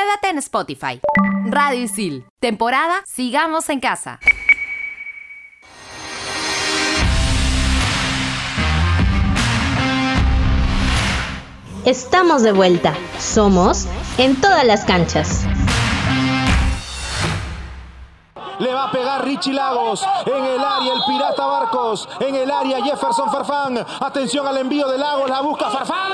Quédate en Spotify. Radio Isil. Temporada Sigamos en Casa. Estamos de vuelta. Somos en todas las canchas. Le va a pegar Richie Lagos. En el área el Pirata Barcos. En el área Jefferson Farfán. Atención al envío de Lagos. La busca Farfán.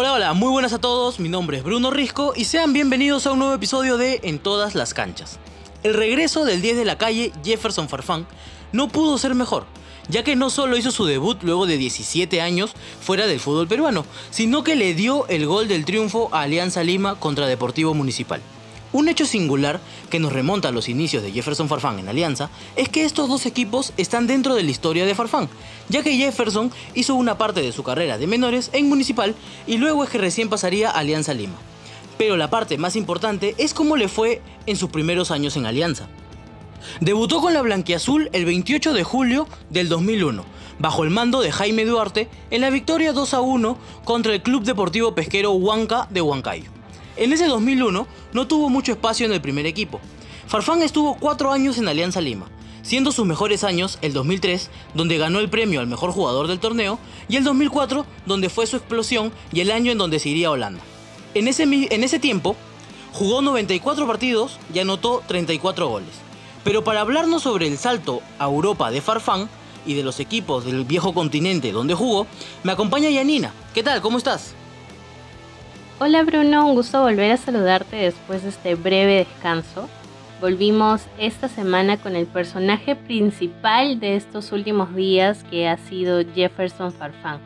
Hola, hola, muy buenas a todos, mi nombre es Bruno Risco y sean bienvenidos a un nuevo episodio de En todas las canchas. El regreso del 10 de la calle Jefferson Farfán no pudo ser mejor, ya que no solo hizo su debut luego de 17 años fuera del fútbol peruano, sino que le dio el gol del triunfo a Alianza Lima contra Deportivo Municipal. Un hecho singular que nos remonta a los inicios de Jefferson Farfán en Alianza es que estos dos equipos están dentro de la historia de Farfán, ya que Jefferson hizo una parte de su carrera de menores en Municipal y luego es que recién pasaría a Alianza Lima. Pero la parte más importante es cómo le fue en sus primeros años en Alianza. Debutó con la Blanquiazul el 28 de julio del 2001, bajo el mando de Jaime Duarte en la victoria 2 a 1 contra el Club Deportivo Pesquero Huanca de Huancayo. En ese 2001 no tuvo mucho espacio en el primer equipo. Farfán estuvo cuatro años en Alianza Lima, siendo sus mejores años el 2003, donde ganó el premio al mejor jugador del torneo, y el 2004, donde fue su explosión y el año en donde se iría a Holanda. En ese, en ese tiempo, jugó 94 partidos y anotó 34 goles. Pero para hablarnos sobre el salto a Europa de Farfán y de los equipos del viejo continente donde jugó, me acompaña Yanina. ¿Qué tal? ¿Cómo estás? Hola Bruno, un gusto volver a saludarte después de este breve descanso. Volvimos esta semana con el personaje principal de estos últimos días que ha sido Jefferson Farfán.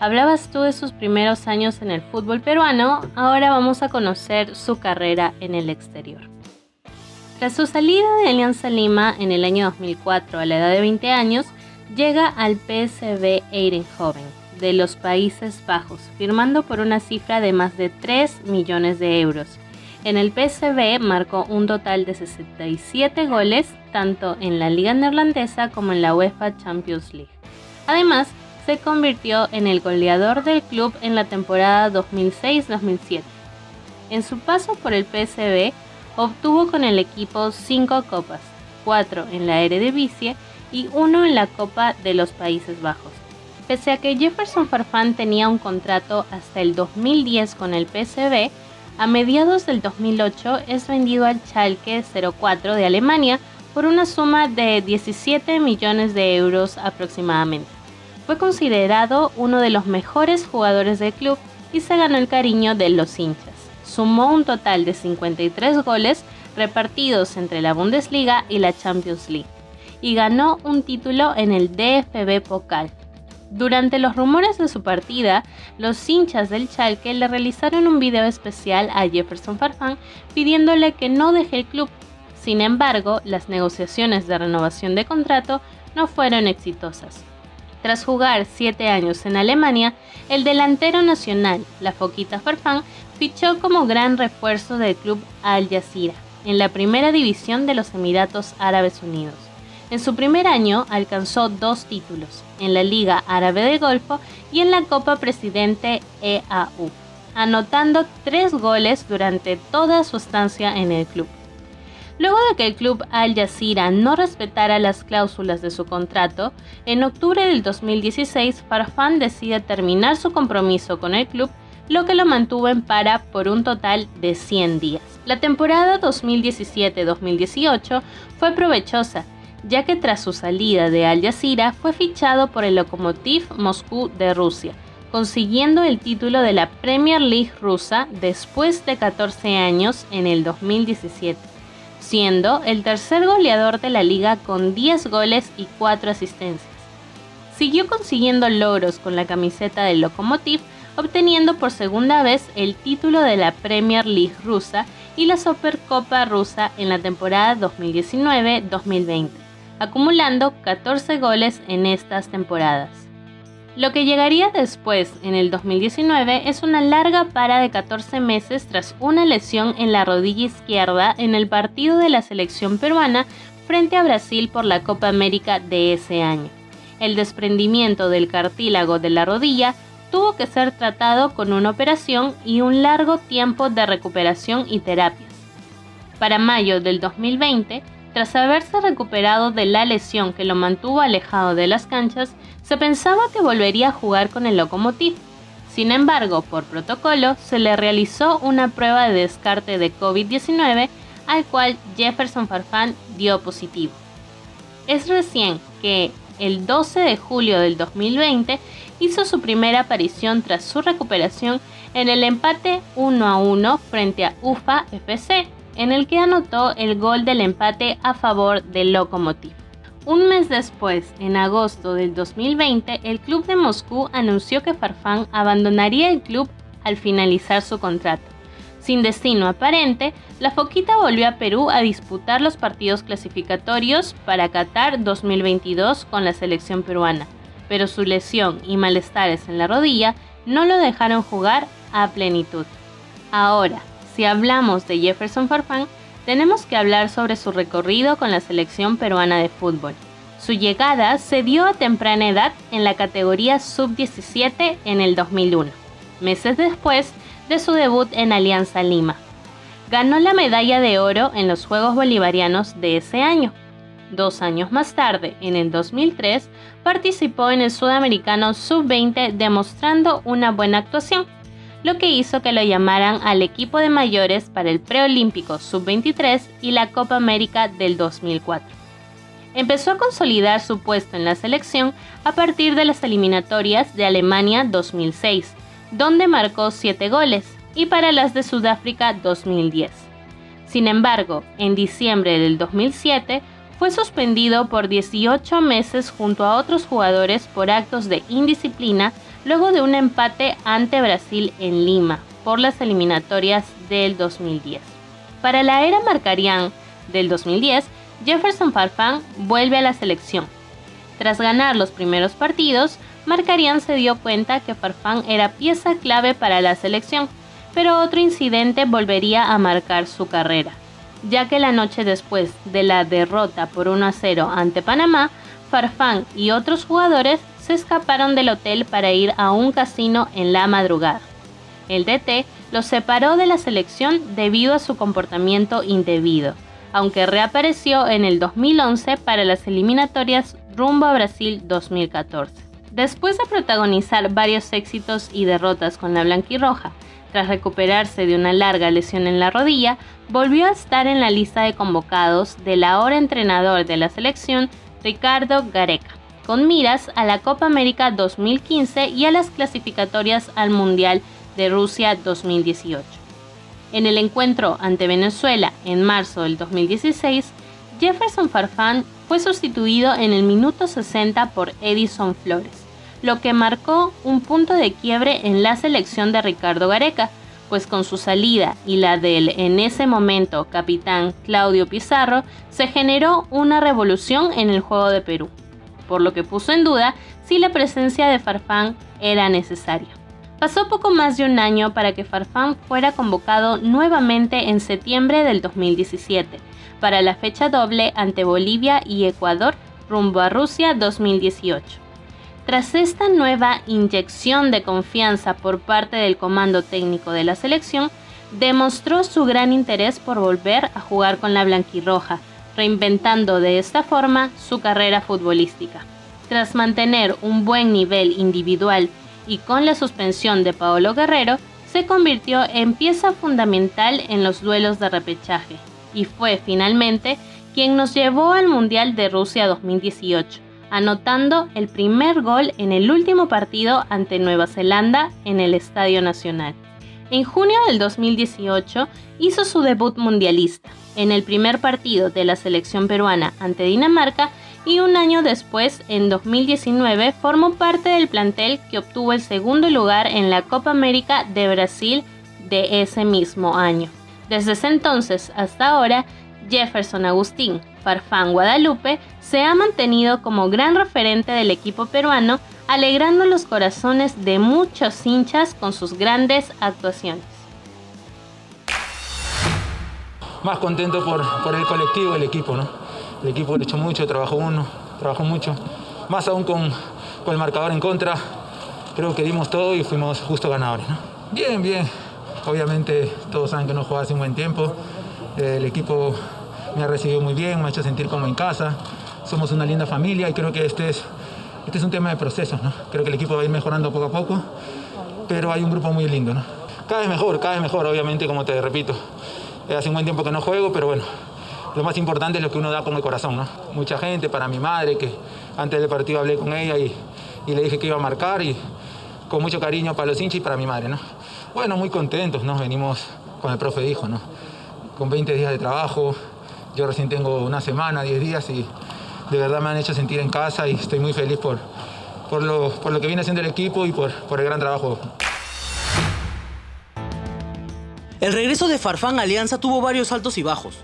Hablabas tú de sus primeros años en el fútbol peruano, ahora vamos a conocer su carrera en el exterior. Tras su salida de Alianza Lima en el año 2004 a la edad de 20 años, llega al PSV Eindhoven, de los Países Bajos, firmando por una cifra de más de 3 millones de euros. En el PSV marcó un total de 67 goles, tanto en la Liga Neerlandesa como en la UEFA Champions League. Además, se convirtió en el goleador del club en la temporada 2006-2007. En su paso por el PSV, obtuvo con el equipo 5 copas, 4 en la Eredivisie y 1 en la Copa de los Países Bajos. Pese a que Jefferson Farfán tenía un contrato hasta el 2010 con el PSV, a mediados del 2008 es vendido al Schalke 04 de Alemania por una suma de 17 millones de euros aproximadamente. Fue considerado uno de los mejores jugadores del club y se ganó el cariño de los hinchas. Sumó un total de 53 goles repartidos entre la Bundesliga y la Champions League y ganó un título en el DFB Pokal, durante los rumores de su partida, los hinchas del Chalke le realizaron un video especial a Jefferson Farfán pidiéndole que no deje el club. Sin embargo, las negociaciones de renovación de contrato no fueron exitosas. Tras jugar siete años en Alemania, el delantero nacional, la Foquita Farfán, fichó como gran refuerzo del club Al Jazeera, en la primera división de los Emiratos Árabes Unidos. En su primer año alcanzó dos títulos, en la Liga Árabe de Golfo y en la Copa Presidente EAU, anotando tres goles durante toda su estancia en el club. Luego de que el club Al Jazeera no respetara las cláusulas de su contrato, en octubre del 2016 Farfán decide terminar su compromiso con el club, lo que lo mantuvo en para por un total de 100 días. La temporada 2017-2018 fue provechosa, ya que tras su salida de Al Jazeera fue fichado por el Lokomotiv Moscú de Rusia, consiguiendo el título de la Premier League rusa después de 14 años en el 2017, siendo el tercer goleador de la liga con 10 goles y 4 asistencias. Siguió consiguiendo logros con la camiseta del Lokomotiv, obteniendo por segunda vez el título de la Premier League rusa y la Supercopa rusa en la temporada 2019-2020, acumulando 14 goles en estas temporadas. Lo que llegaría después, en el 2019, es una larga para de 14 meses tras una lesión en la rodilla izquierda en el partido de la selección peruana frente a Brasil por la Copa América de ese año. El desprendimiento del cartílago de la rodilla tuvo que ser tratado con una operación y un largo tiempo de recuperación y terapias. Para mayo del 2020, tras haberse recuperado de la lesión que lo mantuvo alejado de las canchas, se pensaba que volvería a jugar con el Lokomotiv. Sin embargo, por protocolo, se le realizó una prueba de descarte de COVID-19 al cual Jefferson Farfán dio positivo. Es recién que el 12 de julio del 2020 hizo su primera aparición tras su recuperación en el empate 1 a 1 frente a UFA FC, en el que anotó el gol del empate a favor del Lokomotiv. Un mes después, en agosto del 2020, el club de Moscú anunció que Farfán abandonaría el club al finalizar su contrato. Sin destino aparente, la Foquita volvió a Perú a disputar los partidos clasificatorios para Qatar 2022 con la selección peruana, pero su lesión y malestares en la rodilla no lo dejaron jugar a plenitud. Ahora, si hablamos de Jefferson Farfán, tenemos que hablar sobre su recorrido con la selección peruana de fútbol. Su llegada se dio a temprana edad en la categoría sub-17 en el 2001, meses después de su debut en Alianza Lima. Ganó la medalla de oro en los Juegos Bolivarianos de ese año. Dos años más tarde, en el 2003, participó en el Sudamericano Sub-20 demostrando una buena actuación, lo que hizo que lo llamaran al equipo de mayores para el Preolímpico Sub-23 y la Copa América del 2004. Empezó a consolidar su puesto en la selección a partir de las eliminatorias de Alemania 2006, donde marcó 7 goles, y para las de Sudáfrica 2010. Sin embargo, en diciembre del 2007 fue suspendido por 18 meses junto a otros jugadores por actos de indisciplina luego de un empate ante Brasil en Lima por las eliminatorias del 2010. Para la era Marcarián del 2010, Jefferson Farfán vuelve a la selección. Tras ganar los primeros partidos, Marcarián se dio cuenta que Farfán era pieza clave para la selección, pero otro incidente volvería a marcar su carrera, ya que la noche después de la derrota por 1 a 0 ante Panamá, Farfán y otros jugadores se escaparon del hotel para ir a un casino en la madrugada. El DT los separó de la selección debido a su comportamiento indebido, aunque reapareció en el 2011 para las eliminatorias rumbo a Brasil 2014. Después de protagonizar varios éxitos y derrotas con la blanquirroja, tras recuperarse de una larga lesión en la rodilla, volvió a estar en la lista de convocados del ahora entrenador de la selección, Ricardo Gareca, con miras a la Copa América 2015 y a las clasificatorias al Mundial de Rusia 2018. En el encuentro ante Venezuela en marzo del 2016, Jefferson Farfán fue sustituido en el minuto 60 por Edison Flores lo que marcó un punto de quiebre en la selección de Ricardo Gareca, pues con su salida y la del en ese momento capitán Claudio Pizarro, se generó una revolución en el juego de Perú, por lo que puso en duda si la presencia de Farfán era necesaria. Pasó poco más de un año para que Farfán fuera convocado nuevamente en septiembre del 2017 para la fecha doble ante Bolivia y Ecuador rumbo a Rusia 2018. Tras esta nueva inyección de confianza por parte del comando técnico de la selección, demostró su gran interés por volver a jugar con la blanquirroja, reinventando de esta forma su carrera futbolística. Tras mantener un buen nivel individual y con la suspensión de Paolo Guerrero, se convirtió en pieza fundamental en los duelos de repechaje y fue finalmente quien nos llevó al Mundial de Rusia 2018 anotando el primer gol en el último partido ante Nueva Zelanda en el Estadio Nacional. En junio del 2018 hizo su debut mundialista en el primer partido de la selección peruana ante Dinamarca y un año después, en 2019, formó parte del plantel que obtuvo el segundo lugar en la Copa América de Brasil de ese mismo año. Desde ese entonces hasta ahora, Jefferson Agustín Farfán Guadalupe se ha mantenido como gran referente del equipo peruano, alegrando los corazones de muchos hinchas con sus grandes actuaciones. Más contento por, por el colectivo, el equipo, ¿no? El equipo le echó mucho, trabajó uno, trabajó mucho. Más aún con, con el marcador en contra, creo que dimos todo y fuimos justo ganadores. Bien, bien. Obviamente todos saben que no juega hace un buen tiempo. El equipo me ha recibido muy bien, me ha hecho sentir como en casa. Somos una linda familia y creo que este es, este es un tema de procesos. ¿no? Creo que el equipo va a ir mejorando poco a poco, pero hay un grupo muy lindo. ¿no? Cada vez mejor, cada vez mejor, obviamente, como te repito. Hace un buen tiempo que no juego, pero bueno, lo más importante es lo que uno da con el corazón. ¿no? Mucha gente, para mi madre, que antes del partido hablé con ella y, le dije que iba a marcar y con mucho cariño para los hinchas y para mi madre. ¿no? Bueno, muy contentos, ¿no? venimos con el profe dijo, ¿no? con 20 días de trabajo, yo recién tengo una semana, 10 días y de verdad me han hecho sentir en casa y estoy muy feliz por, por, lo, por lo que viene haciendo el equipo y por, por el gran trabajo. El regreso de Farfán Alianza tuvo varios altos y bajos.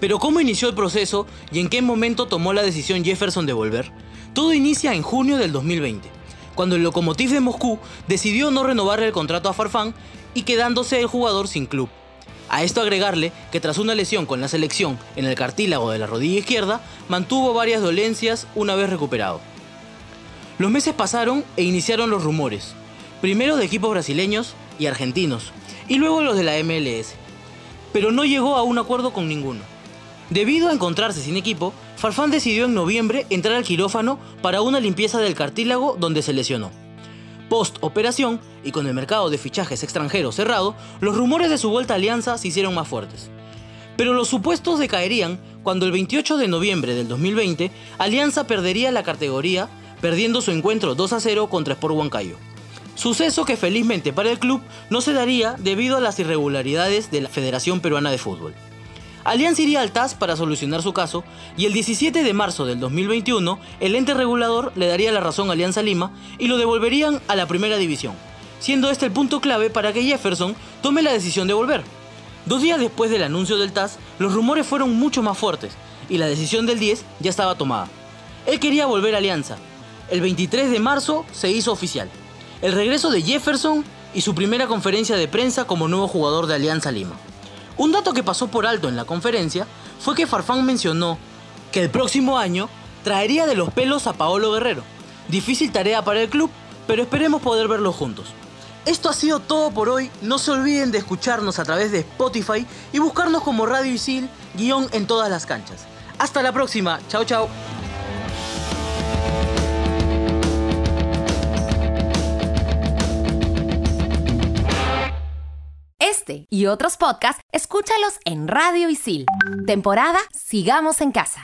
Pero ¿cómo inició el proceso y en qué momento tomó la decisión Jefferson de volver? Todo inicia en junio del 2020, cuando el Lokomotiv de Moscú decidió no renovarle el contrato a Farfán y quedándose el jugador sin club. A esto agregarle que tras una lesión con la selección en el cartílago de la rodilla izquierda, mantuvo varias dolencias una vez recuperado. Los meses pasaron e iniciaron los rumores, primero de equipos brasileños y argentinos, y luego los de la MLS, pero no llegó a un acuerdo con ninguno. Debido a encontrarse sin equipo, Farfán decidió en noviembre entrar al quirófano para una limpieza del cartílago donde se lesionó. Post operación y con el mercado de fichajes extranjeros cerrado, los rumores de su vuelta a Alianza se hicieron más fuertes. Pero los supuestos decaerían cuando el 28 de noviembre del 2020 Alianza perdería la categoría, perdiendo su encuentro 2 a 0 contra Sport Huancayo. Suceso que felizmente para el club no se daría debido a las irregularidades de la Federación Peruana de Fútbol. Alianza iría al TAS para solucionar su caso y el 17 de marzo del 2021 el ente regulador le daría la razón a Alianza Lima y lo devolverían a la primera división, siendo este el punto clave para que Jefferson tome la decisión de volver. Dos días después del anuncio del TAS, los rumores fueron mucho más fuertes y la decisión del 10 ya estaba tomada. Él quería volver a Alianza. El 23 de marzo se hizo oficial. El regreso de Jefferson y su primera conferencia de prensa como nuevo jugador de Alianza Lima. Un dato que pasó por alto en la conferencia fue que Farfán mencionó que el próximo año traería de los pelos a Paolo Guerrero. Difícil tarea para el club, pero esperemos poder verlos juntos. Esto ha sido todo por hoy. No se olviden de escucharnos a través de Spotify y buscarnos como Radio Isil, guion en todas las canchas. Hasta la próxima. Chao, chao. Este y otros podcasts, escúchalos en Radio Isil. Temporada Sigamos en Casa.